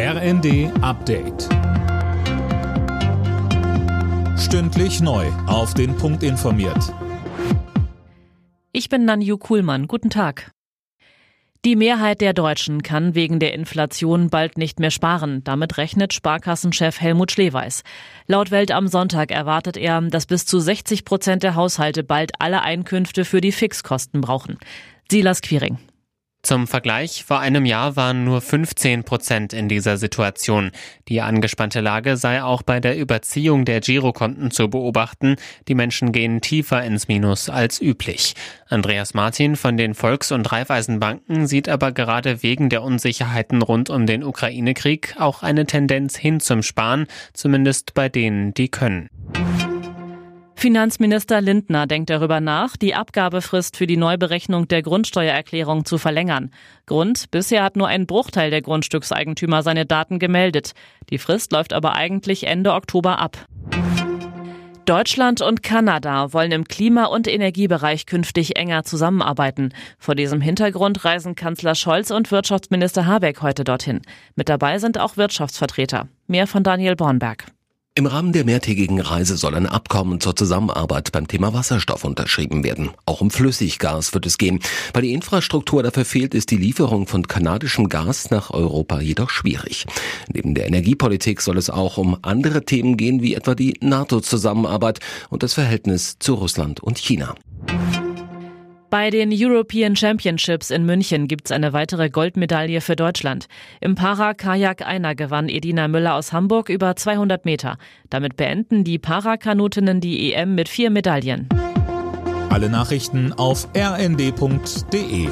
RND Update. Stündlich neu. Auf den Punkt informiert. Ich bin Nanju Kuhlmann. Guten Tag. Die Mehrheit der Deutschen kann wegen der Inflation bald nicht mehr sparen. Damit rechnet Sparkassenchef Helmut Schleweis. Laut Welt am Sonntag erwartet er, dass bis zu 60 Prozent der Haushalte bald alle Einkünfte für die Fixkosten brauchen. Silas Quiring. Zum Vergleich, vor einem Jahr waren nur 15 Prozent in dieser Situation. Die angespannte Lage sei auch bei der Überziehung der Girokonten zu beobachten. Die Menschen gehen tiefer ins Minus als üblich. Andreas Martin von den Volks- und Raiffeisenbanken sieht aber gerade wegen der Unsicherheiten rund um den Ukraine-Krieg auch eine Tendenz hin zum Sparen, zumindest bei denen, die können. Finanzminister Lindner denkt darüber nach, die Abgabefrist für die Neuberechnung der Grundsteuererklärung zu verlängern. Grund, bisher hat nur ein Bruchteil der Grundstückseigentümer seine Daten gemeldet. Die Frist läuft aber eigentlich Ende Oktober ab. Deutschland und Kanada wollen im Klima- und Energiebereich künftig enger zusammenarbeiten. Vor diesem Hintergrund reisen Kanzler Scholz und Wirtschaftsminister Habeck heute dorthin. Mit dabei sind auch Wirtschaftsvertreter. Mehr von Daniel Bornberg. Im Rahmen der mehrtägigen Reise soll ein Abkommen zur Zusammenarbeit beim Thema Wasserstoff unterschrieben werden. Auch um Flüssiggas wird es gehen. Weil die Infrastruktur dafür fehlt, ist die Lieferung von kanadischem Gas nach Europa jedoch schwierig. Neben der Energiepolitik soll es auch um andere Themen gehen, wie etwa die NATO-Zusammenarbeit und das Verhältnis zu Russland und China. Bei den European Championships in München gibt's eine weitere Goldmedaille für Deutschland. Im Para-Kajak-Einer gewann Edina Müller aus Hamburg über 200 Meter. Damit beenden die Parakanutinnen die EM mit vier Medaillen. Alle Nachrichten auf rnd.de